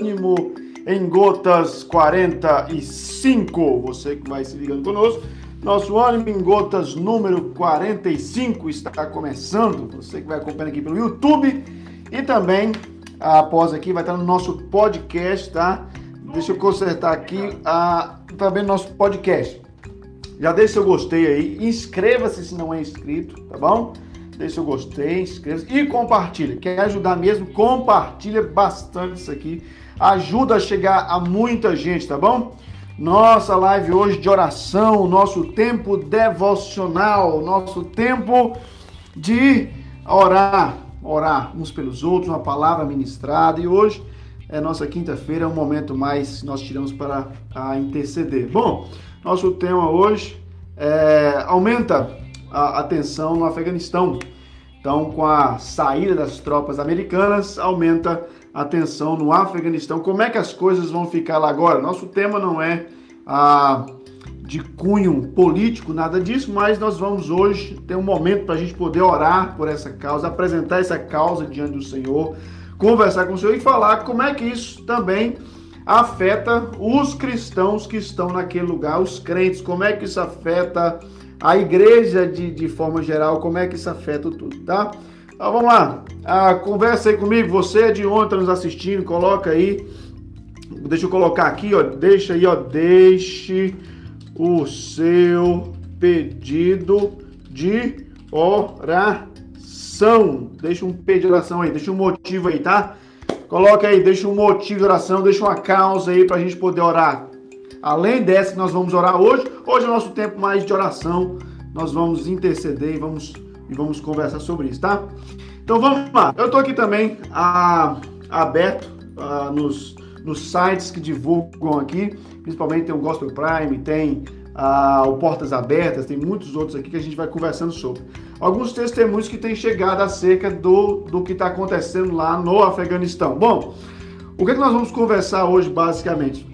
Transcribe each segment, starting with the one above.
ânimo em gotas 45. Você que vai se ligando conosco. Nosso ânimo em gotas número 45 está começando. Você que vai acompanhando aqui pelo YouTube e também após aqui vai estar no nosso podcast, tá? Deixa eu consertar aqui a, também no nosso podcast. Já deixa seu gostei aí, inscreva-se se não é inscrito, tá bom? Deixa seu gostei, inscreva-se e compartilha. Quer ajudar mesmo? Compartilha bastante isso aqui. Ajuda a chegar a muita gente, tá bom? Nossa live hoje de oração, nosso tempo devocional, nosso tempo de orar, orar uns pelos outros, uma palavra ministrada. E hoje é nossa quinta-feira, é um momento mais que nós tiramos para a interceder. Bom, nosso tema hoje é, aumenta a atenção no Afeganistão. Então, com a saída das tropas americanas, aumenta a tensão no Afeganistão. Como é que as coisas vão ficar lá agora? Nosso tema não é ah, de cunho político, nada disso, mas nós vamos hoje ter um momento para a gente poder orar por essa causa, apresentar essa causa diante do Senhor, conversar com o Senhor e falar como é que isso também afeta os cristãos que estão naquele lugar, os crentes, como é que isso afeta a igreja de, de forma geral, como é que isso afeta tudo, tá? Então vamos lá, ah, conversa aí comigo, você de ontem nos assistindo, coloca aí, deixa eu colocar aqui, ó, deixa aí, ó, deixe o seu pedido de oração, deixa um pedido de oração aí, deixa um motivo aí, tá? Coloca aí, deixa um motivo de oração, deixa uma causa aí para a gente poder orar. Além dessa que nós vamos orar hoje, hoje é o nosso tempo mais de oração. Nós vamos interceder e vamos, e vamos conversar sobre isso, tá? Então vamos lá. Eu estou aqui também a, aberto a, nos, nos sites que divulgam aqui, principalmente tem o Gospel Prime, tem o Portas Abertas, tem muitos outros aqui que a gente vai conversando sobre. Alguns testemunhos que têm chegado acerca do, do que está acontecendo lá no Afeganistão. Bom, o que, é que nós vamos conversar hoje, basicamente?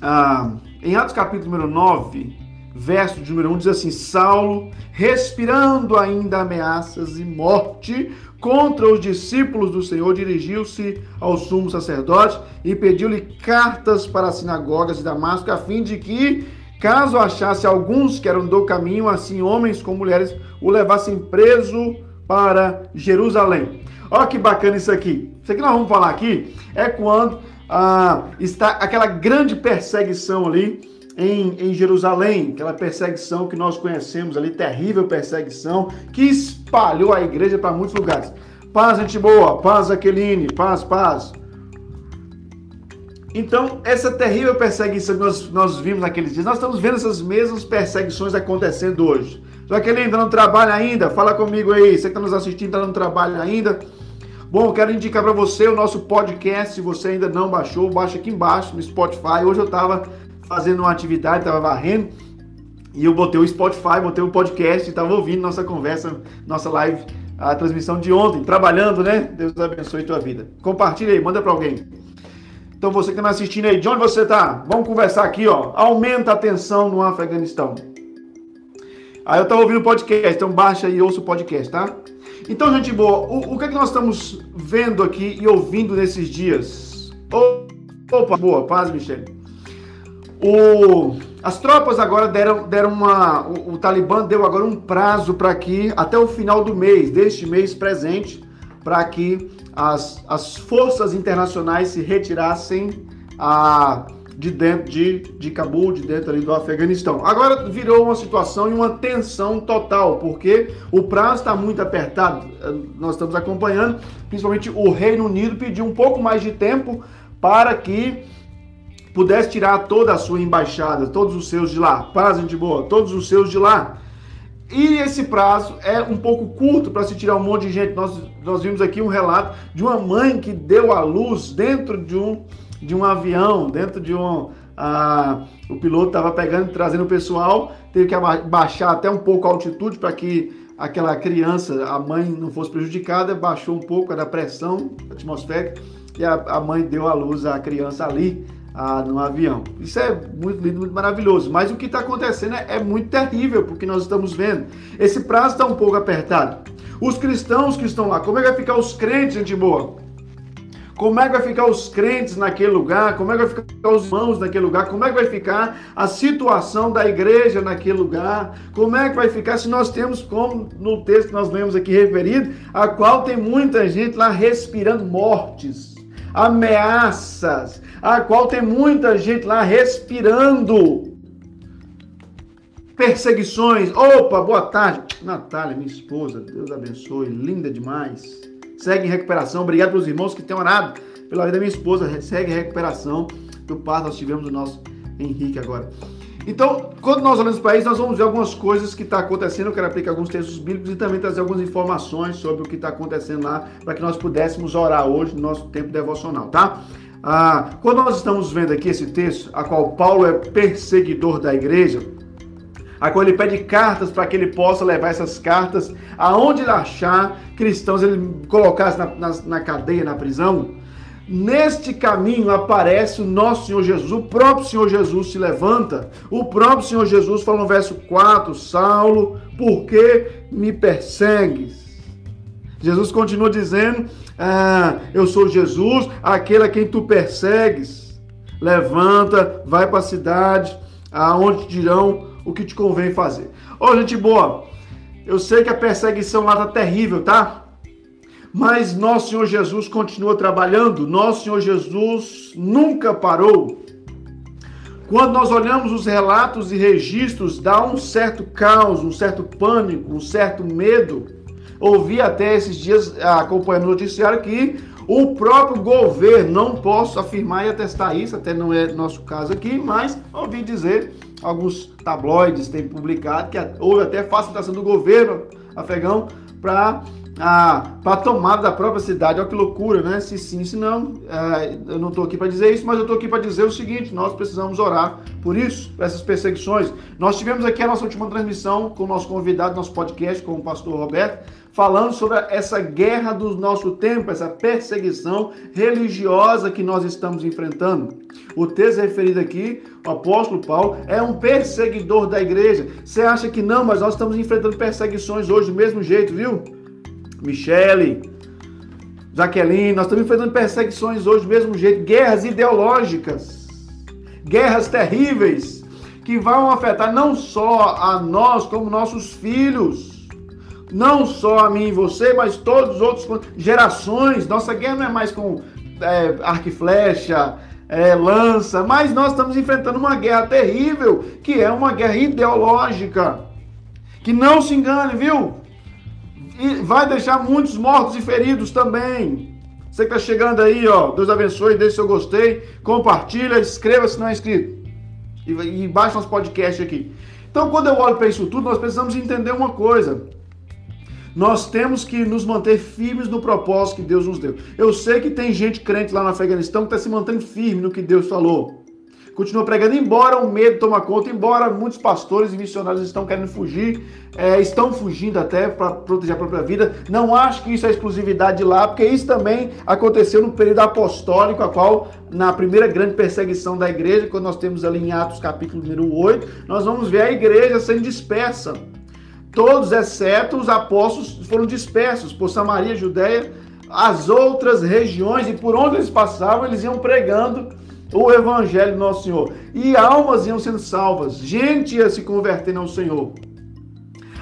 Ah, em Atos capítulo número 9, verso de número 1, diz assim: Saulo, respirando ainda ameaças e morte contra os discípulos do Senhor, dirigiu-se ao sumo sacerdote e pediu-lhe cartas para as sinagogas de Damasco, a fim de que Caso achasse alguns que eram do caminho, assim homens como mulheres, o levassem preso para Jerusalém. Olha que bacana isso aqui. Isso aqui nós vamos falar aqui é quando ah, está aquela grande perseguição ali em, em Jerusalém, aquela perseguição que nós conhecemos ali, terrível perseguição, que espalhou a igreja para muitos lugares. Paz, gente boa, paz, Aqueline, paz, paz. Então, essa terrível perseguição que nós, nós vimos naqueles dias, nós estamos vendo essas mesmas perseguições acontecendo hoje. Só que ele ainda não trabalha ainda, fala comigo aí, você que está nos assistindo está no trabalho ainda. Bom, quero indicar para você o nosso podcast, se você ainda não baixou, baixa aqui embaixo no Spotify. Hoje eu estava fazendo uma atividade, estava varrendo, e eu botei o Spotify, botei o podcast, estava ouvindo nossa conversa, nossa live, a transmissão de ontem, trabalhando, né? Deus abençoe tua vida. Compartilha aí, manda para alguém. Então você que está assistindo aí, de onde você está? Vamos conversar aqui, ó. Aumenta a tensão no Afeganistão. Aí eu estava ouvindo o podcast, então baixa e ouça o podcast, tá? Então, gente boa, o, o que é que nós estamos vendo aqui e ouvindo nesses dias? Opa, boa, paz, Michele. O, as tropas agora deram, deram uma. O, o Talibã deu agora um prazo para que, até o final do mês, deste mês presente, para que as, as forças internacionais se retirassem a, de dentro de, de Cabul, de dentro ali do Afeganistão. Agora virou uma situação e uma tensão total, porque o prazo está muito apertado. Nós estamos acompanhando, principalmente o Reino Unido pediu um pouco mais de tempo para que pudesse tirar toda a sua embaixada, todos os seus de lá. Paz, gente boa, todos os seus de lá. E esse prazo é um pouco curto para se tirar um monte de gente. Nós, nós vimos aqui um relato de uma mãe que deu à luz dentro de um, de um avião, dentro de um. Ah, o piloto estava pegando, trazendo o pessoal, teve que baixar até um pouco a altitude para que aquela criança, a mãe não fosse prejudicada, baixou um pouco da pressão atmosférica e a, a mãe deu à luz à criança ali ah, no avião. Isso é muito lindo, muito maravilhoso. Mas o que está acontecendo é, é, muito terrível, porque nós estamos vendo. Esse prazo está um pouco apertado. Os cristãos que estão lá, como é que vai ficar os crentes, gente boa? Como é que vai ficar os crentes naquele lugar? Como é que vai ficar os irmãos naquele lugar? Como é que vai ficar a situação da igreja naquele lugar? Como é que vai ficar se nós temos, como no texto que nós lemos aqui referido, a qual tem muita gente lá respirando mortes, ameaças, a qual tem muita gente lá respirando perseguições. Opa, boa tarde. Natália, minha esposa, Deus abençoe, linda demais. Segue em recuperação. Obrigado pelos irmãos que têm orado pela vida da minha esposa. Segue em recuperação do parto. Nós tivemos o nosso Henrique agora. Então, quando nós olhamos para isso, nós vamos ver algumas coisas que estão tá acontecendo. Eu quero aplicar alguns textos bíblicos e também trazer algumas informações sobre o que está acontecendo lá, para que nós pudéssemos orar hoje no nosso tempo devocional, tá? Ah, quando nós estamos vendo aqui esse texto, a qual Paulo é perseguidor da igreja, a qual ele pede cartas para que ele possa levar essas cartas aonde ele achar cristãos, ele colocasse na, na, na cadeia, na prisão. Neste caminho aparece o nosso Senhor Jesus, o próprio Senhor Jesus se levanta. O próprio Senhor Jesus fala no verso 4: Saulo, por que me persegues? Jesus continua dizendo: ah, Eu sou Jesus, aquele a quem tu persegues. Levanta, vai para a cidade, aonde dirão o que te convém fazer. Ô, gente boa, eu sei que a perseguição lá tá terrível, tá? Mas nosso Senhor Jesus continua trabalhando, nosso Senhor Jesus nunca parou. Quando nós olhamos os relatos e registros, dá um certo caos, um certo pânico, um certo medo. Ouvi até esses dias, acompanhando o noticiário, que o próprio governo, não posso afirmar e atestar isso, até não é nosso caso aqui, mas ouvi dizer alguns tabloides têm publicado que houve até facilitação do governo afegão para a, para a tomada da própria cidade. Olha que loucura, né? Se sim, se não, é, eu não estou aqui para dizer isso, mas eu estou aqui para dizer o seguinte: nós precisamos orar por isso, por essas perseguições. Nós tivemos aqui a nossa última transmissão com o nosso convidado, nosso podcast, com o pastor Roberto, falando sobre essa guerra do nosso tempo, essa perseguição religiosa que nós estamos enfrentando. O texto referido aqui, o apóstolo Paulo, é um perseguidor da igreja. Você acha que não, mas nós estamos enfrentando perseguições hoje do mesmo jeito, viu? Michele, Jaqueline, nós estamos enfrentando perseguições hoje do mesmo jeito, guerras ideológicas, guerras terríveis que vão afetar não só a nós, como nossos filhos, não só a mim e você, mas todos os outros gerações. Nossa guerra não é mais com é, arco e flecha, é, lança, mas nós estamos enfrentando uma guerra terrível, que é uma guerra ideológica. Que não se engane, viu? e vai deixar muitos mortos e feridos também. Você que está chegando aí, ó, Deus abençoe, deixe seu gostei, compartilha, inscreva se não é inscrito. E, e baixa nosso podcast aqui. Então, quando eu olho para isso tudo, nós precisamos entender uma coisa. Nós temos que nos manter firmes no propósito que Deus nos deu. Eu sei que tem gente crente lá no Afeganistão que está se mantendo firme no que Deus falou continua pregando, embora o medo toma conta, embora muitos pastores e missionários estão querendo fugir, é, estão fugindo até para proteger a própria vida. Não acho que isso é exclusividade de lá, porque isso também aconteceu no período apostólico, a qual, na primeira grande perseguição da igreja, quando nós temos ali em Atos capítulo número 8, nós vamos ver a igreja sendo dispersa. Todos, exceto os apóstolos, foram dispersos por Samaria, Judéia, as outras regiões, e por onde eles passavam, eles iam pregando o evangelho do nosso Senhor. E almas iam sendo salvas, gente ia se convertendo ao Senhor.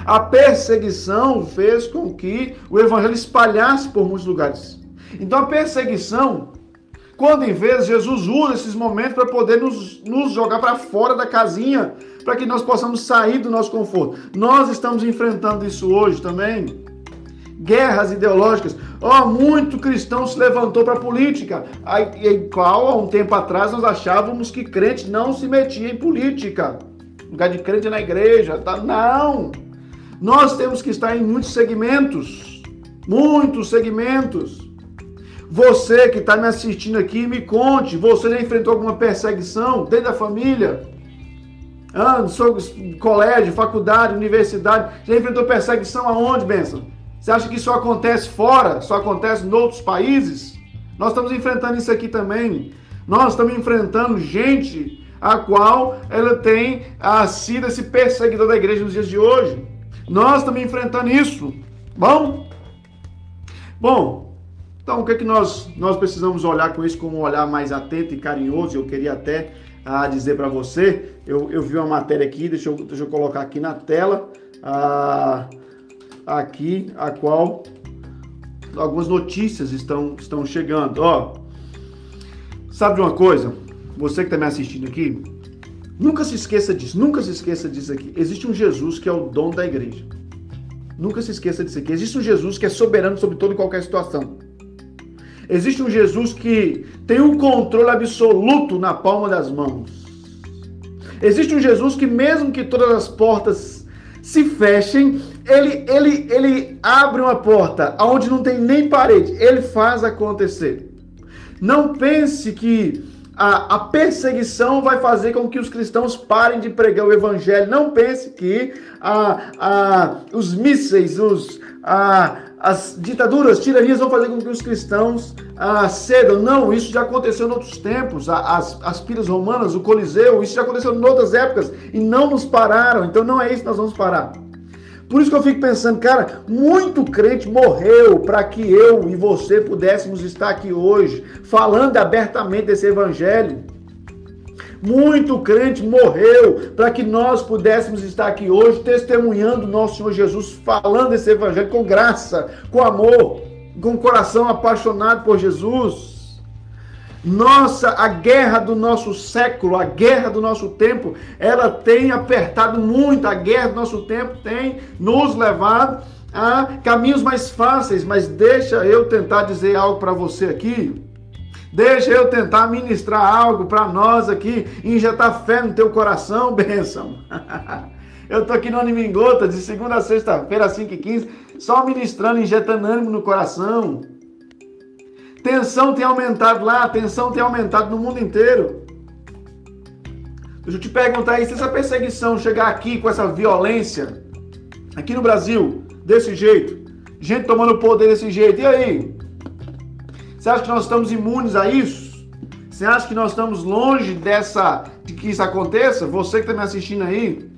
A perseguição fez com que o evangelho espalhasse por muitos lugares. Então a perseguição, quando em vez Jesus usa esses momentos para poder nos, nos jogar para fora da casinha, para que nós possamos sair do nosso conforto. Nós estamos enfrentando isso hoje também guerras ideológicas. Oh, muito cristão se levantou para a política, aí, qual há um tempo atrás nós achávamos que crente não se metia em política. Lugar de crente na igreja, tá? Não! Nós temos que estar em muitos segmentos, muitos segmentos. Você que está me assistindo aqui, me conte, você já enfrentou alguma perseguição dentro da família? No seu colégio, faculdade, universidade, já enfrentou perseguição aonde, benção? Você acha que isso acontece fora? Só acontece em outros países? Nós estamos enfrentando isso aqui também. Nós estamos enfrentando gente a qual ela tem a, sido esse perseguidor da igreja nos dias de hoje. Nós estamos enfrentando isso. Bom? Bom, Então, o que é que nós, nós precisamos olhar com isso com um olhar mais atento e carinhoso? Eu queria até ah, dizer para você, eu, eu vi uma matéria aqui, deixa eu, deixa eu colocar aqui na tela, ah, aqui, a qual algumas notícias estão, estão chegando. Ó, sabe de uma coisa? Você que está me assistindo aqui, nunca se esqueça disso, nunca se esqueça disso aqui. Existe um Jesus que é o dono da igreja. Nunca se esqueça disso aqui. Existe um Jesus que é soberano sobre toda e qualquer situação. Existe um Jesus que tem um controle absoluto na palma das mãos. Existe um Jesus que, mesmo que todas as portas se fechem, ele, ele, ele abre uma porta onde não tem nem parede, ele faz acontecer. Não pense que a, a, perseguição vai fazer com que os cristãos parem de pregar o evangelho. Não pense que a, a, os mísseis, os, a, as ditaduras, tiranias vão fazer com que os cristãos ah, cedam. Não, isso já aconteceu em outros tempos. As, as piras romanas, o Coliseu, isso já aconteceu em outras épocas e não nos pararam. Então não é isso que nós vamos parar. Por isso que eu fico pensando, cara, muito crente morreu para que eu e você pudéssemos estar aqui hoje falando abertamente desse evangelho. Muito crente morreu para que nós pudéssemos estar aqui hoje testemunhando nosso Senhor Jesus, falando esse evangelho com graça, com amor, com coração apaixonado por Jesus. Nossa, a guerra do nosso século, a guerra do nosso tempo, ela tem apertado muito, a guerra do nosso tempo tem nos levado a caminhos mais fáceis, mas deixa eu tentar dizer algo para você aqui. Deixa eu tentar ministrar algo para nós aqui, injetar fé no teu coração, bênção. eu estou aqui no Animingota, de segunda a sexta-feira, às 5h15, só ministrando, injetando ânimo no coração. Tensão tem aumentado lá, tensão tem aumentado no mundo inteiro. Deixa eu te perguntar aí, se essa perseguição chegar aqui com essa violência, aqui no Brasil, desse jeito, gente tomando poder desse jeito, e aí? Você acha que nós estamos imunes a isso? Você acha que nós estamos longe dessa de que isso aconteça? Você que está me assistindo aí?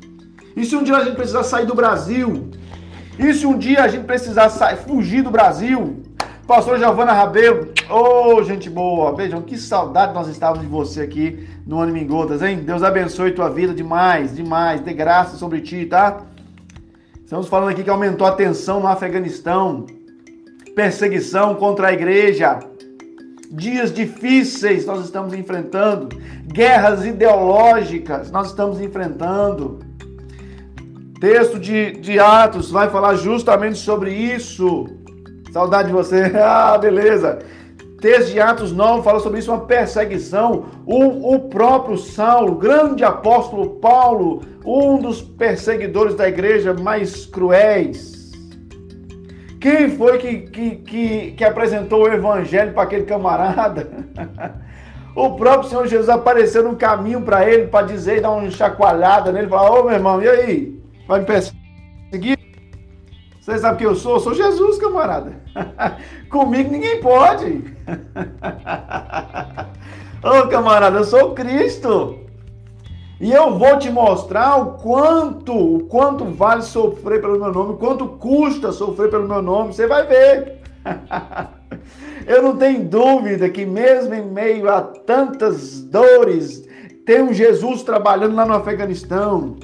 E se um dia a gente precisar sair do Brasil? E se um dia a gente precisar sair, fugir do Brasil? Pastor Giovana Rabelo, ô oh, gente boa, vejam que saudade nós estávamos de você aqui no Gotas, hein? Deus abençoe tua vida demais, demais, dê graça sobre ti, tá? Estamos falando aqui que aumentou a tensão no Afeganistão, perseguição contra a igreja, dias difíceis nós estamos enfrentando, guerras ideológicas nós estamos enfrentando. Texto de, de Atos vai falar justamente sobre isso. Saudade de você. Ah, beleza. Texto de Atos 9 fala sobre isso, uma perseguição. O, o próprio Saulo, grande apóstolo Paulo, um dos perseguidores da igreja mais cruéis, quem foi que, que, que, que apresentou o evangelho para aquele camarada? o próprio Senhor Jesus apareceu no caminho para ele, para dizer, dar uma chacoalhada nele, falar, ô meu irmão, e aí? Vai me perseguir? Você sabe quem eu sou? Eu sou Jesus, camarada. Comigo ninguém pode. Ô camarada, eu sou Cristo. E eu vou te mostrar o quanto, o quanto vale sofrer pelo meu nome, quanto custa sofrer pelo meu nome. Você vai ver. eu não tenho dúvida que mesmo em meio a tantas dores, tem um Jesus trabalhando lá no Afeganistão.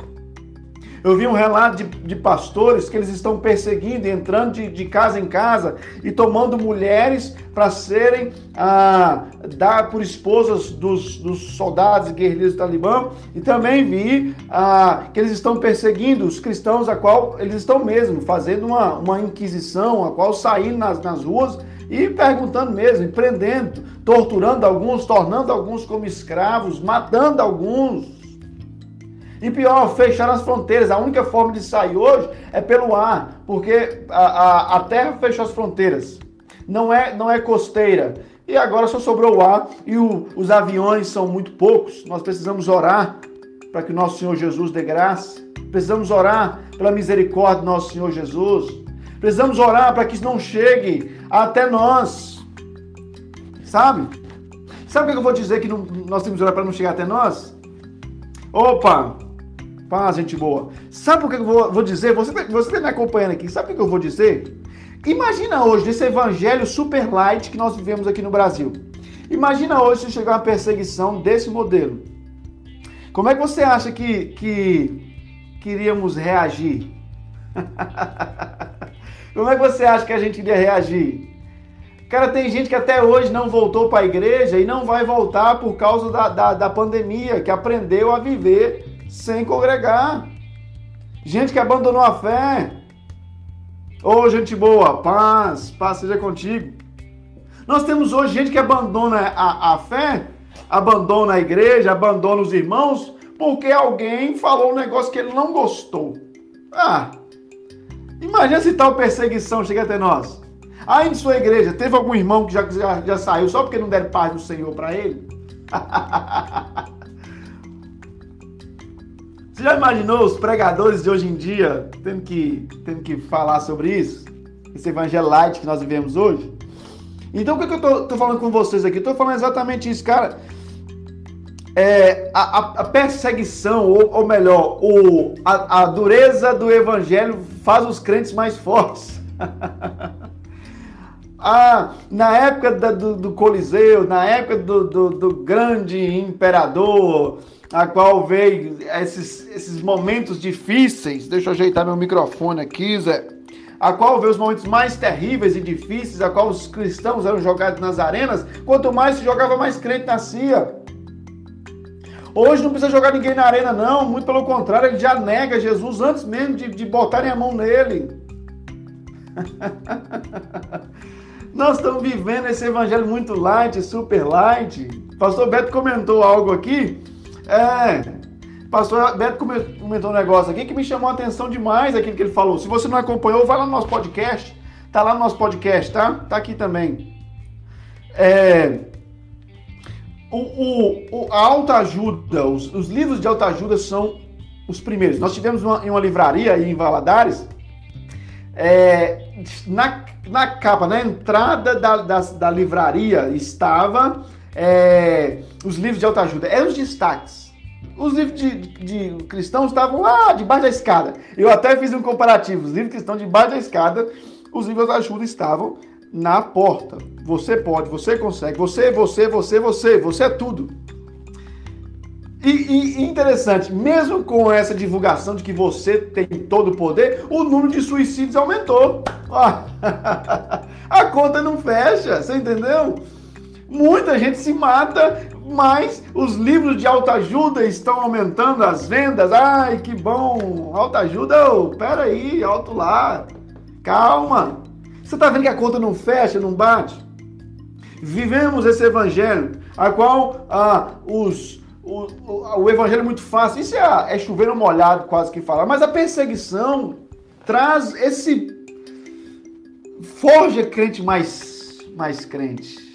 Eu vi um relato de, de pastores que eles estão perseguindo, entrando de, de casa em casa e tomando mulheres para serem ah, dar por esposas dos, dos soldados e guerrilheiros do Talibã. E também vi ah, que eles estão perseguindo os cristãos, a qual eles estão mesmo fazendo uma, uma inquisição, a qual saindo nas, nas ruas e perguntando mesmo, prendendo, torturando alguns, tornando alguns como escravos, matando alguns. E pior, fecharam as fronteiras. A única forma de sair hoje é pelo ar, porque a, a, a terra fechou as fronteiras. Não é, não é costeira. E agora só sobrou o ar e o, os aviões são muito poucos. Nós precisamos orar para que nosso Senhor Jesus dê graça. Precisamos orar pela misericórdia do nosso Senhor Jesus. Precisamos orar para que isso não chegue até nós. Sabe? Sabe o que eu vou dizer que não, nós temos que orar para não chegar até nós? Opa! Paz, gente boa. Sabe o que eu vou, vou dizer? Você, está me acompanhando aqui. Sabe o que eu vou dizer? Imagina hoje esse evangelho super light que nós vivemos aqui no Brasil. Imagina hoje se chegar uma perseguição desse modelo. Como é que você acha que, que queríamos reagir? Como é que você acha que a gente iria reagir? Cara, tem gente que até hoje não voltou para a igreja e não vai voltar por causa da, da, da pandemia, que aprendeu a viver sem congregar. Gente que abandonou a fé. Ô, oh, gente boa, paz, paz seja contigo. Nós temos hoje gente que abandona a, a fé, abandona a igreja, abandona os irmãos, porque alguém falou um negócio que ele não gostou. Ah, imagina se tal perseguição chega até nós. Aí em sua igreja, teve algum irmão que já, já, já saiu só porque não deram paz do Senhor para ele? Você já imaginou os pregadores de hoje em dia tendo que, tendo que falar sobre isso? Esse evangelho light que nós vivemos hoje? Então, o que, que eu tô, tô, falando com vocês aqui? Estou falando exatamente isso, cara. É, a, a, perseguição, ou, ou melhor, o, a, a, dureza do evangelho faz os crentes mais fortes. ah, na época da, do, do, Coliseu, na época do, do, do grande imperador, a qual veio esses, esses momentos difíceis. Deixa eu ajeitar meu microfone aqui, Zé. A qual veio os momentos mais terríveis e difíceis, a qual os cristãos eram jogados nas arenas. Quanto mais se jogava, mais crente nascia. Hoje não precisa jogar ninguém na arena, não. Muito pelo contrário, ele já nega Jesus antes mesmo de, de botarem a mão nele. Nós estamos vivendo esse evangelho muito light, super light. Pastor Beto comentou algo aqui é. Pastor Beto comentou um negócio aqui que me chamou a atenção demais aquilo que ele falou. Se você não acompanhou, vai lá no nosso podcast. Tá lá no nosso podcast, tá? Tá aqui também. É, o, o, o, a autoajuda, os, os livros de autoajuda são os primeiros. Nós tivemos uma, em uma livraria aí em Valadares, é, na, na capa, na entrada da, da, da livraria estava é, os livros de autoajuda. Eram os destaques. Os livros de, de, de, cristãos estavam lá debaixo da escada. Eu até fiz um comparativo. Os livros cristãos debaixo da escada, os livros de ajuda estavam na porta. Você pode, você consegue, você, você, você, você, você é tudo. E, e, interessante, mesmo com essa divulgação de que você tem todo o poder, o número de suicídios aumentou. a conta não fecha, você entendeu? Muita gente se mata, mas os livros de autoajuda estão aumentando as vendas. Ai, que bom! Autoajuda, oh, peraí, alto lá. Calma. Você está vendo que a conta não fecha, não bate? Vivemos esse evangelho, a qual ah, os, o, o, o, evangelho é muito fácil. Isso é, é chover molhado, quase que falar. Mas a perseguição traz esse. Forja crente mais, mais crente.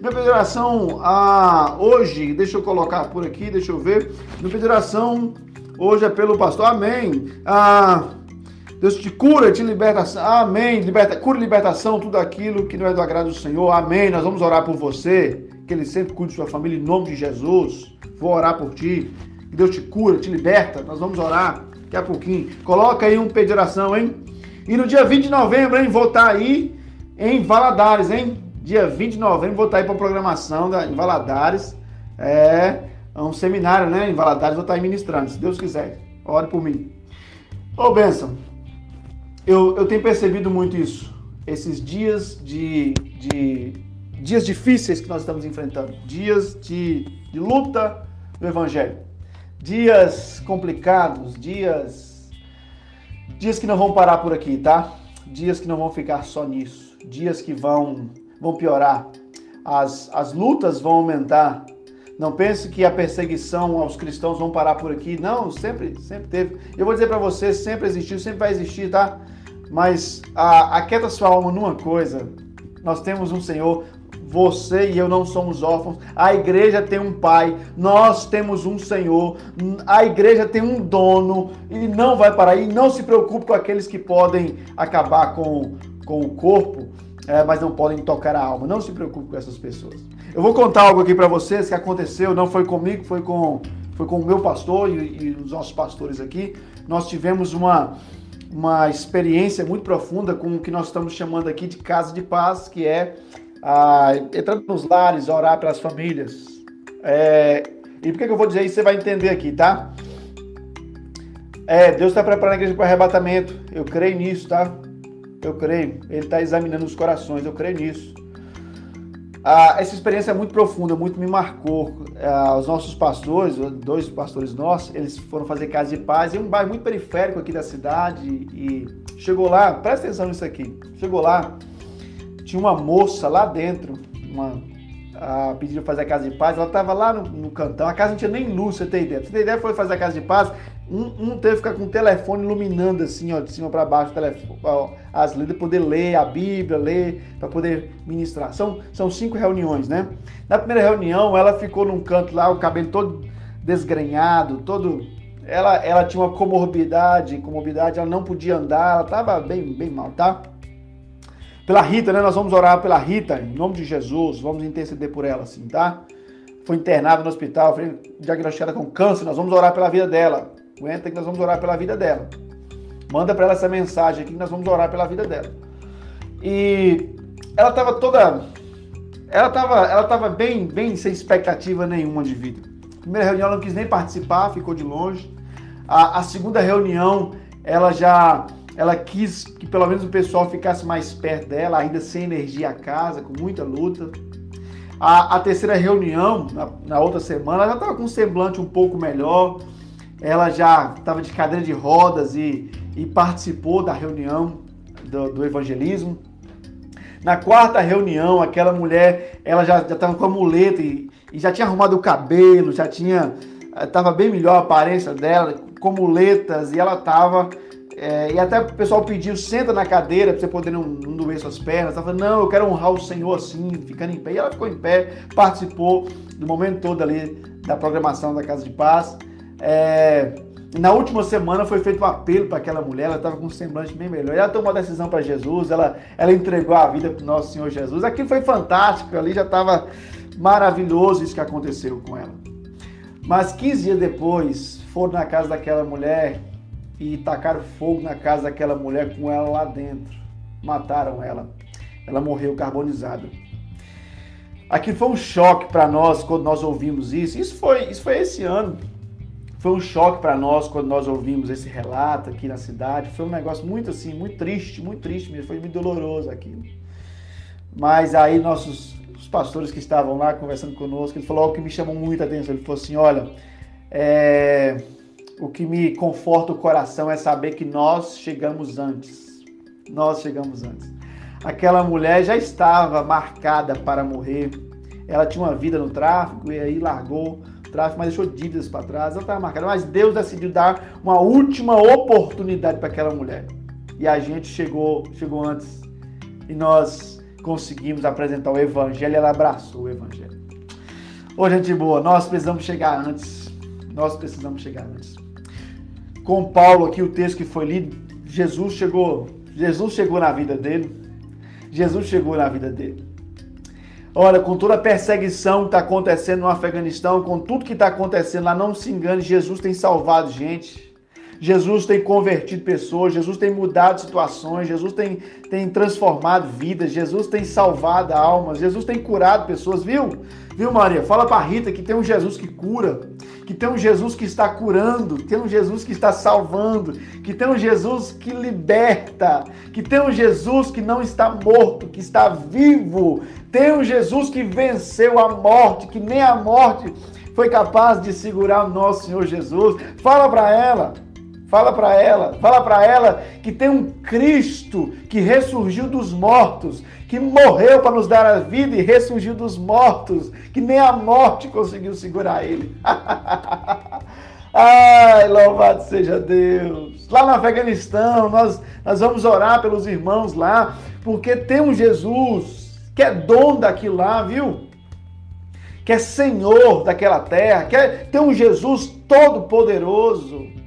De oração ah, hoje, deixa eu colocar por aqui, deixa eu ver. De oração hoje é pelo pastor. Amém. Ah, Deus te cura, te liberta. Amém. Liberta, cura e libertação, tudo aquilo que não é do agrado do Senhor. Amém. Nós vamos orar por você. Que Ele sempre cuide de sua família em nome de Jesus. Vou orar por ti. Que Deus te cura, te liberta. Nós vamos orar daqui a pouquinho. Coloca aí um pedido de oração, hein? E no dia 20 de novembro, hein? Vou estar aí em Valadares, hein? Dia 20 de novembro vou estar aí para programação da, em Valadares. É, é um seminário, né? Em Valadares vou estar aí ministrando, se Deus quiser. Ore por mim. Ô, Benção, eu, eu tenho percebido muito isso. Esses dias de, de dias difíceis que nós estamos enfrentando, dias de, de luta do Evangelho, dias complicados, dias dias que não vão parar por aqui, tá? Dias que não vão ficar só nisso, dias que vão vão piorar, as, as lutas vão aumentar. Não pense que a perseguição aos cristãos vão parar por aqui. Não, sempre, sempre teve. Eu vou dizer para você, sempre existiu, sempre vai existir, tá? Mas a, aquieta sua alma numa coisa. Nós temos um Senhor, você e eu não somos órfãos. A igreja tem um pai, nós temos um Senhor, a igreja tem um dono e não vai parar. E não se preocupe com aqueles que podem acabar com, com o corpo é, mas não podem tocar a alma. Não se preocupe com essas pessoas. Eu vou contar algo aqui para vocês que aconteceu, não foi comigo, foi com, foi com o meu pastor e, e os nossos pastores aqui. Nós tivemos uma, uma experiência muito profunda com o que nós estamos chamando aqui de casa de paz, que é a, entrando nos lares, orar pelas famílias. É, e por que, que eu vou dizer isso? Você vai entender aqui, tá? É, Deus está preparando a igreja para arrebatamento. Eu creio nisso, tá? Eu creio. Ele está examinando os corações. Eu creio nisso. Ah, essa experiência é muito profunda, muito me marcou. Ah, os nossos pastores, dois pastores nossos, eles foram fazer casa de paz em um bairro muito periférico aqui da cidade. E chegou lá, presta atenção nisso aqui. Chegou lá, tinha uma moça lá dentro, uma a pediram fazer a casa de paz, ela estava lá no, no, cantão, a casa não tinha nem luz, você tem ideia. Você tem ideia, foi fazer a casa de paz, um, um teve que ficar com o telefone iluminando assim, ó, de cima para baixo, telefone, ó, as letras, poder ler a Bíblia, ler, para poder ministrar. São, são cinco reuniões, né? Na primeira reunião, ela ficou num canto lá, o cabelo todo desgrenhado, todo... Ela, ela tinha uma comorbidade, comorbidade, ela não podia andar, ela estava bem, bem mal, tá? Pela Rita, né? Nós vamos orar pela Rita, em nome de Jesus, vamos interceder por ela, assim, tá? Foi internada no hospital, foi diagnosticada com câncer, nós vamos orar pela vida dela. Aguenta que nós vamos orar pela vida dela. Manda para ela essa mensagem aqui que nós vamos orar pela vida dela. E ela estava toda. Ela estava ela tava bem, bem sem expectativa nenhuma de vida. Primeira reunião ela não quis nem participar, ficou de longe. A, a segunda reunião ela já ela quis que pelo menos o pessoal ficasse mais perto dela, ainda sem energia a casa, com muita luta. A, a terceira reunião, na, na, outra semana, ela já estava com um semblante um pouco melhor. Ela já estava de cadeira de rodas e, e participou da reunião do, do, evangelismo. Na quarta reunião, aquela mulher, ela já estava com a muleta e, e, já tinha arrumado o cabelo, já tinha, estava bem melhor a aparência dela, com muletas, e ela estava é, e até o pessoal pediu, senta na cadeira para você poder não, não doer suas pernas. Ela falou, não, eu quero honrar o Senhor assim, ficando em pé. E ela ficou em pé, participou do momento todo ali da programação da Casa de Paz. É, na última semana foi feito um apelo para aquela mulher, ela estava com um semblante bem melhor. Ela tomou a decisão para Jesus, ela, ela entregou a vida para o nosso Senhor Jesus. Aquilo foi fantástico, ali já estava maravilhoso isso que aconteceu com ela. Mas 15 dias depois, foram na casa daquela mulher e tacaram fogo na casa daquela mulher com ela lá dentro. Mataram ela. Ela morreu carbonizada. Aqui foi um choque para nós quando nós ouvimos isso. Isso foi, isso foi esse ano. Foi um choque para nós quando nós ouvimos esse relato aqui na cidade. Foi um negócio muito assim, muito triste, muito triste mesmo. Foi muito doloroso aquilo. Mas aí nossos os pastores que estavam lá conversando conosco, ele falou algo que me chamou muita atenção. Ele falou assim, olha, é, o que me conforta o coração é saber que nós chegamos antes. Nós chegamos antes. Aquela mulher já estava marcada para morrer. Ela tinha uma vida no tráfico e aí largou tráfico, mas deixou dívidas para trás. Ela estava marcada, mas Deus decidiu dar uma última oportunidade para aquela mulher. E a gente chegou, chegou antes. E nós conseguimos apresentar o evangelho, ela abraçou o evangelho. Ô, gente boa, nós precisamos chegar antes. Nós precisamos chegar antes com Paulo aqui o texto que foi lido, Jesus chegou, Jesus chegou na vida dele. Jesus chegou na vida dele. Olha, com toda a perseguição que está acontecendo no Afeganistão, com tudo que está acontecendo lá, não se engane, Jesus tem salvado gente. Jesus tem convertido pessoas, Jesus tem mudado situações, Jesus tem, tem transformado vidas, Jesus tem salvado almas, Jesus tem curado pessoas, viu? Viu, Maria? Fala para Rita que tem um Jesus que cura que tem um Jesus que está curando, que tem um Jesus que está salvando, que tem um Jesus que liberta, que tem um Jesus que não está morto, que está vivo, tem um Jesus que venceu a morte, que nem a morte foi capaz de segurar o nosso Senhor Jesus. Fala para ela. Fala para ela, fala para ela que tem um Cristo que ressurgiu dos mortos, que morreu para nos dar a vida e ressurgiu dos mortos, que nem a morte conseguiu segurar ele. Ai, louvado seja Deus. Lá no Afeganistão, nós, nós vamos orar pelos irmãos lá, porque tem um Jesus que é dono daquilo lá, viu? Que é Senhor daquela terra, que é, tem um Jesus todo-poderoso.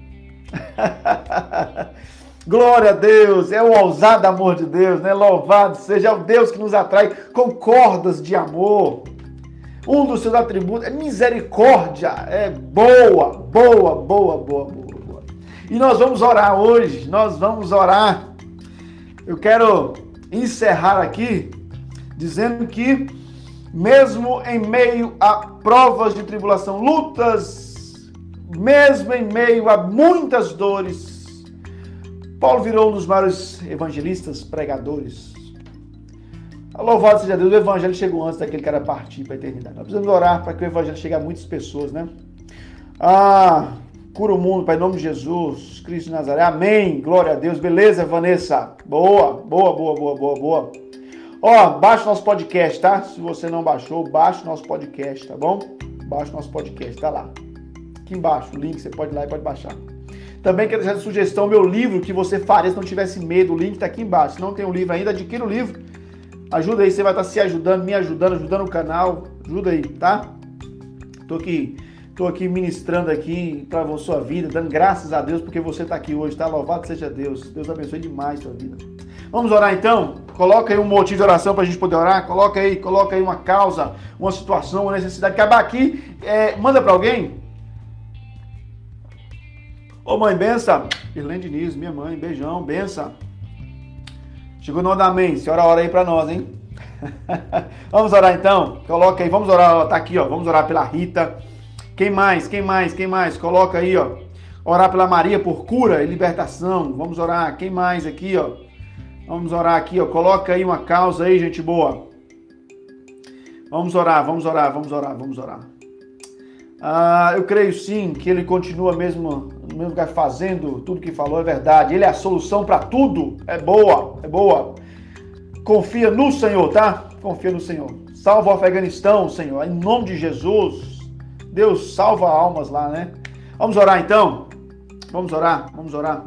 Glória a Deus, é o ousado amor de Deus, né? Louvado seja o Deus que nos atrai com cordas de amor. Um dos seus atributos é misericórdia, é boa, boa, boa, boa, boa. E nós vamos orar hoje, nós vamos orar. Eu quero encerrar aqui dizendo que, mesmo em meio a provas de tribulação, lutas, mesmo em meio a muitas dores, Paulo virou um dos maiores evangelistas, pregadores. Louvado seja Deus, o evangelho chegou antes daquele cara partir para a eternidade. Nós precisamos orar para que o evangelho chegue a muitas pessoas, né? Ah, cura o mundo, Pai, em nome de Jesus, Cristo de Nazaré. Amém. Glória a Deus. Beleza, Vanessa? Boa, boa, boa, boa, boa, boa. Ó, baixa nosso podcast, tá? Se você não baixou, baixa nosso podcast, tá bom? Baixa nosso podcast, tá lá. Aqui embaixo, o link, você pode ir lá e pode baixar. Também quero deixar de sugestão meu livro que você faria se não tivesse medo. O link está aqui embaixo. Se não tem o um livro ainda, adquira o livro. Ajuda aí, você vai estar se ajudando, me ajudando, ajudando o canal. Ajuda aí, tá? Tô aqui, tô aqui ministrando aqui para a sua vida, dando graças a Deus porque você está aqui hoje, tá? Louvado seja Deus. Deus abençoe demais a sua vida. Vamos orar então? Coloca aí um motivo de oração para a gente poder orar. Coloca aí, coloca aí uma causa, uma situação, uma necessidade. Acabar aqui, é, manda para alguém. Ô mãe, benção. Irlande Diniz, minha mãe, beijão, benção. Chegou no amém. Senhora, ora aí para nós, hein? vamos orar então? Coloca aí, vamos orar, tá aqui, ó. Vamos orar pela Rita. Quem mais? Quem mais? Quem mais? Coloca aí, ó. Orar pela Maria por cura e libertação. Vamos orar. Quem mais aqui, ó? Vamos orar aqui, ó. Coloca aí uma causa aí, gente boa. Vamos orar, vamos orar, vamos orar, vamos orar. Ah, eu creio sim que ele continua mesmo no mesmo lugar fazendo tudo que falou, é verdade. Ele é a solução para tudo. É boa, é boa. Confia no Senhor, tá? Confia no Senhor. Salva o Afeganistão, Senhor, em nome de Jesus. Deus salva almas lá, né? Vamos orar então? Vamos orar, vamos orar.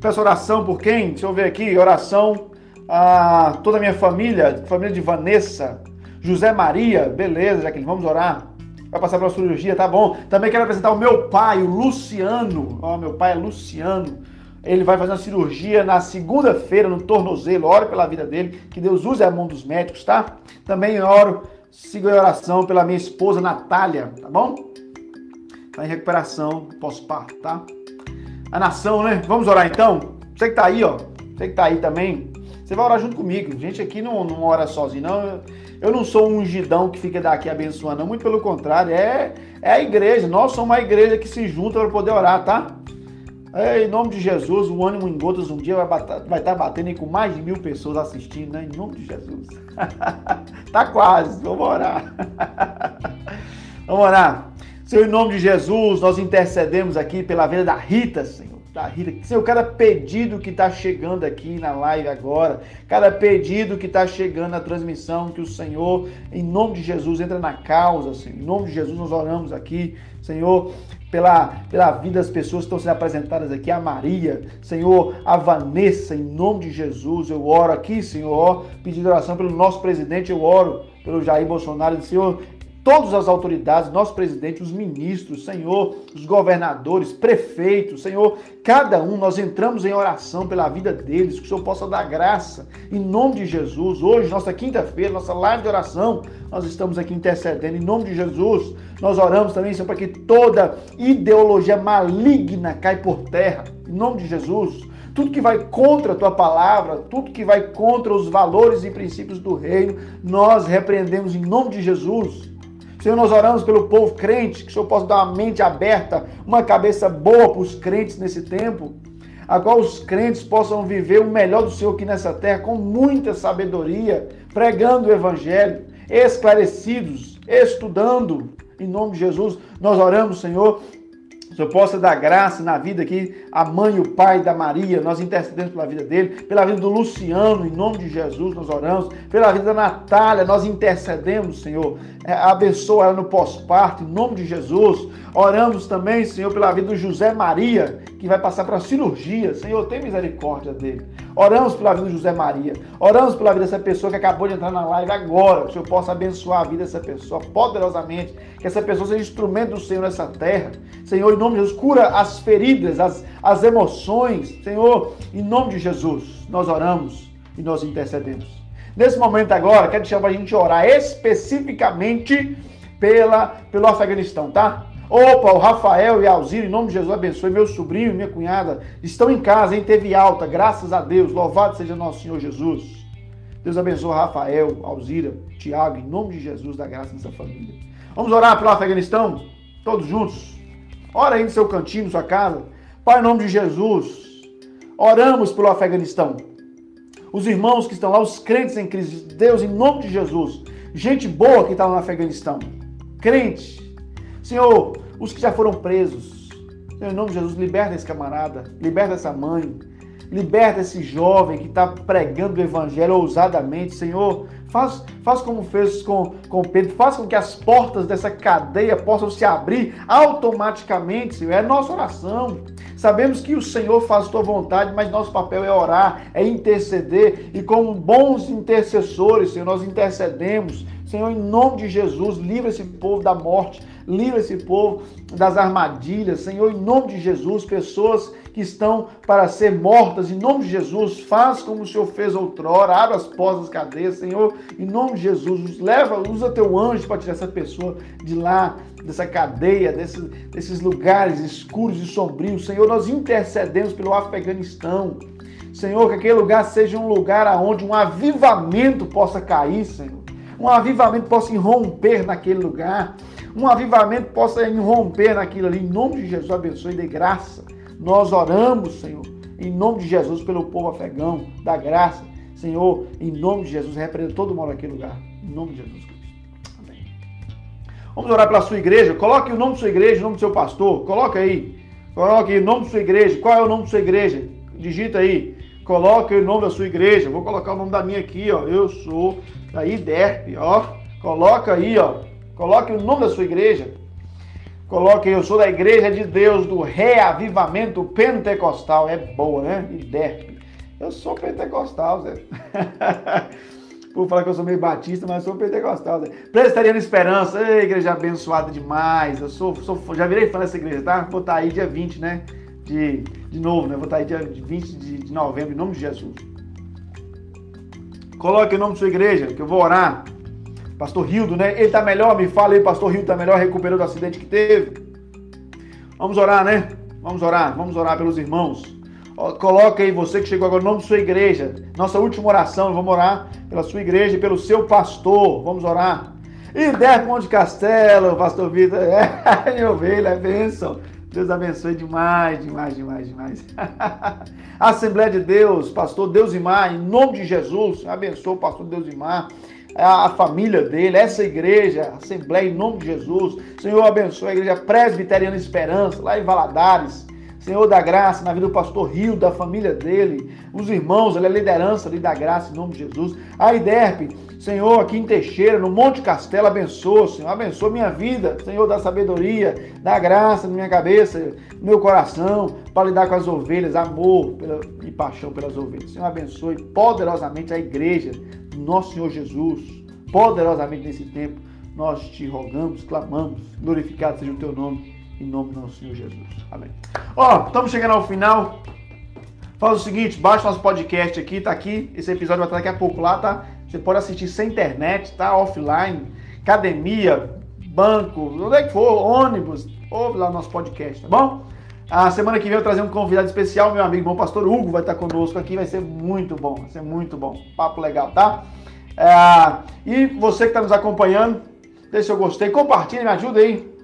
Peço oração por quem? Deixa eu ver aqui. Oração a toda a minha família, família de Vanessa, José Maria, beleza, Jaqueline, vamos orar vai passar pela cirurgia, tá bom? Também quero apresentar o meu pai, o Luciano. Ó, meu pai é Luciano. Ele vai fazer uma cirurgia na segunda-feira no tornozelo. Oro pela vida dele, que Deus use a mão dos médicos, tá? Também oro, sigo a oração pela minha esposa Natália, tá bom? Tá em recuperação pós-parto, tá? A nação, né? Vamos orar então? Você que tá aí, ó. Você que tá aí também. Você vai orar junto comigo. Gente aqui não, não ora sozinho, não. Eu não sou um ungidão que fica daqui abençoando, muito pelo contrário, é, é a igreja. Nós somos uma igreja que se junta para poder orar, tá? É, em nome de Jesus, o ânimo em gotas um dia vai, bater, vai estar tá batendo aí com mais de mil pessoas assistindo, né? Em nome de Jesus. tá quase, vamos orar. vamos orar. Senhor, em nome de Jesus, nós intercedemos aqui pela vida da Rita, Senhor da Rita. Senhor, cada pedido que está chegando aqui na live agora, cada pedido que está chegando na transmissão, que o Senhor, em nome de Jesus, entra na causa, Senhor. Em nome de Jesus, nós oramos aqui, Senhor, pela, pela vida das pessoas que estão sendo apresentadas aqui, a Maria, Senhor, a Vanessa, em nome de Jesus, eu oro aqui, Senhor, pedindo oração pelo nosso presidente, eu oro pelo Jair Bolsonaro, Senhor, todas as autoridades, nosso presidente, os ministros, Senhor, os governadores, prefeitos, Senhor, cada um, nós entramos em oração pela vida deles, que o Senhor possa dar graça, em nome de Jesus. Hoje, nossa quinta-feira, nossa live de oração, nós estamos aqui intercedendo, em nome de Jesus. Nós oramos também, Senhor, para que toda ideologia maligna caia por terra, em nome de Jesus tudo que vai contra a tua palavra, tudo que vai contra os valores e princípios do reino, nós repreendemos em nome de Jesus. Senhor, nós oramos pelo povo crente, que o Senhor possa dar uma mente aberta, uma cabeça boa para os crentes nesse tempo, a qual os crentes possam viver o melhor do Senhor aqui nessa terra com muita sabedoria, pregando o Evangelho, esclarecidos, estudando. Em nome de Jesus, nós oramos, Senhor, Senhor possa dar graça na vida aqui, a mãe e o pai da Maria, nós intercedemos pela vida dele, pela vida do Luciano, em nome de Jesus nós oramos, pela vida da Natália, nós intercedemos, Senhor, é, abençoa ela no pós-parto, em nome de Jesus. Oramos também, Senhor, pela vida do José Maria, que vai passar para a cirurgia. Senhor, tem misericórdia dele. Oramos pela vida do José Maria. Oramos pela vida dessa pessoa que acabou de entrar na live agora. Que o Senhor possa abençoar a vida dessa pessoa poderosamente. Que essa pessoa seja instrumento do Senhor nessa terra. Senhor, em nome de Jesus, cura as feridas, as, as emoções. Senhor, em nome de Jesus, nós oramos e nós intercedemos. Nesse momento agora, quero te chamar a gente orar especificamente pela, pelo Afeganistão, tá? Opa, o Rafael e a Alzira, em nome de Jesus, abençoe. Meu sobrinho e minha cunhada estão em casa, hein? Teve alta, graças a Deus. Louvado seja nosso Senhor Jesus. Deus abençoe Rafael, Alzira, Tiago, em nome de Jesus, da graça dessa família. Vamos orar pelo Afeganistão? Todos juntos? Ora aí no seu cantinho, na sua casa. Pai, em nome de Jesus, oramos pelo Afeganistão. Os irmãos que estão lá, os crentes em Cristo, Deus, em nome de Jesus. Gente boa que está lá no Afeganistão. Crente. Senhor, os que já foram presos. Senhor, em nome de Jesus, liberta esse camarada, liberta essa mãe, Liberta esse jovem que está pregando o evangelho ousadamente, Senhor. Faz, faz como fez com, com Pedro, faz com que as portas dessa cadeia possam se abrir automaticamente, Senhor. É nossa oração. Sabemos que o Senhor faz a tua vontade, mas nosso papel é orar, é interceder. E como bons intercessores, Senhor, nós intercedemos. Senhor, em nome de Jesus, livra esse povo da morte, livra esse povo das armadilhas. Senhor, em nome de Jesus, pessoas que estão para ser mortas, em nome de Jesus, faz como o Senhor fez outrora, abre as portas das cadeias, Senhor, em nome de Jesus, leva, usa teu anjo para tirar essa pessoa de lá, dessa cadeia, desses, desses lugares escuros e sombrios, Senhor, nós intercedemos pelo Afeganistão, Senhor, que aquele lugar seja um lugar aonde um avivamento possa cair, Senhor, um avivamento possa irromper naquele lugar, um avivamento possa irromper naquilo ali, em nome de Jesus, abençoe e dê graça, nós oramos, Senhor, em nome de Jesus, pelo povo afegão, da graça. Senhor, em nome de Jesus, repreenda todo mal naquele lugar. Em nome de Jesus Cristo. Amém. Vamos orar pela sua igreja. Coloque o nome da sua igreja, o nome do seu pastor. Coloque aí. Coloque o nome da sua igreja. Qual é o nome da sua igreja? Digita aí. Coloque o nome da sua igreja. Vou colocar o nome da minha aqui, ó. Eu sou da IDERP, ó. Coloca aí, ó. Coloque o nome da sua igreja. Coloque, eu sou da Igreja de Deus do Reavivamento Pentecostal. É boa, né? IDERP. Eu sou pentecostal, Zé. Vou falar que eu sou meio batista, mas sou pentecostal. Zé. Presbiteriano Esperança, Ei, igreja abençoada demais. Eu sou, sou, já virei fã dessa igreja, tá? Vou estar aí dia 20, né? De, de novo, né? Vou estar aí dia 20 de, de novembro, em nome de Jesus. Coloque o nome da sua igreja, que eu vou orar. Pastor Rildo, né? Ele tá melhor? Me fala aí, pastor Rildo tá melhor, recuperou do acidente que teve. Vamos orar, né? Vamos orar, vamos orar pelos irmãos. Coloca aí você que chegou agora o nome da sua igreja. Nossa última oração, vamos orar pela sua igreja e pelo seu pastor. Vamos orar. E Derpo Monte Castelo, pastor Vitor, é minha ovelha, é bênção. Deus abençoe demais, demais, demais, demais. Assembleia de Deus, pastor Deus Mar, em nome de Jesus, abençoe o pastor Deus Mar a família dele, essa igreja, Assembleia, em nome de Jesus. Senhor, abençoe a igreja Presbiteriana Esperança, lá em Valadares. Senhor da graça, na vida do pastor Rio, da família dele, os irmãos, a liderança ali da graça, em nome de Jesus. A IDERP, Senhor, aqui em Teixeira, no Monte Castelo, abençoa, Senhor, abençoa minha vida, Senhor, da sabedoria, da graça na minha cabeça, no meu coração, para lidar com as ovelhas, amor pela, e paixão pelas ovelhas. Senhor, abençoe poderosamente a igreja, nosso Senhor Jesus, poderosamente nesse tempo, nós te rogamos, clamamos, glorificado seja o teu nome, em nome do nosso Senhor Jesus. Amém. Ó, estamos chegando ao final. Faz o seguinte, baixa nosso podcast aqui, tá aqui. Esse episódio vai estar daqui a pouco lá, tá? Você pode assistir sem internet, tá? Offline, academia, banco, onde é que for, ônibus, ouve lá o nosso podcast, tá bom? A semana que vem eu trazer um convidado especial, meu amigo, bom pastor Hugo, vai estar conosco aqui, vai ser muito bom, vai ser muito bom. Papo legal, tá? É, e você que está nos acompanhando, deixa seu gostei, compartilha, me ajuda aí.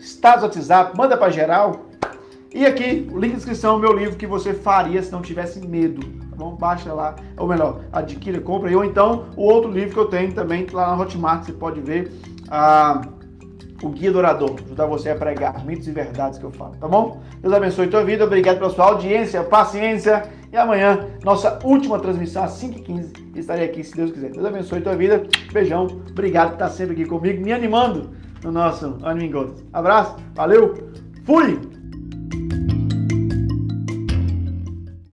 Status WhatsApp, manda para geral. E aqui, o link de inscrição, meu livro que você faria se não tivesse medo. Tá bom? Baixa lá, ou melhor, adquira, compra. Ou então, o outro livro que eu tenho também, lá na Hotmart, você pode ver. Ah, o Guia do ajudar você a pregar mitos e verdades que eu falo, tá bom? Deus abençoe a tua vida, obrigado pela sua audiência, paciência e amanhã, nossa última transmissão às 5h15, estarei aqui se Deus quiser. Deus abençoe a tua vida, beijão, obrigado por estar sempre aqui comigo, me animando no nosso Anime Gold. Abraço, valeu, fui!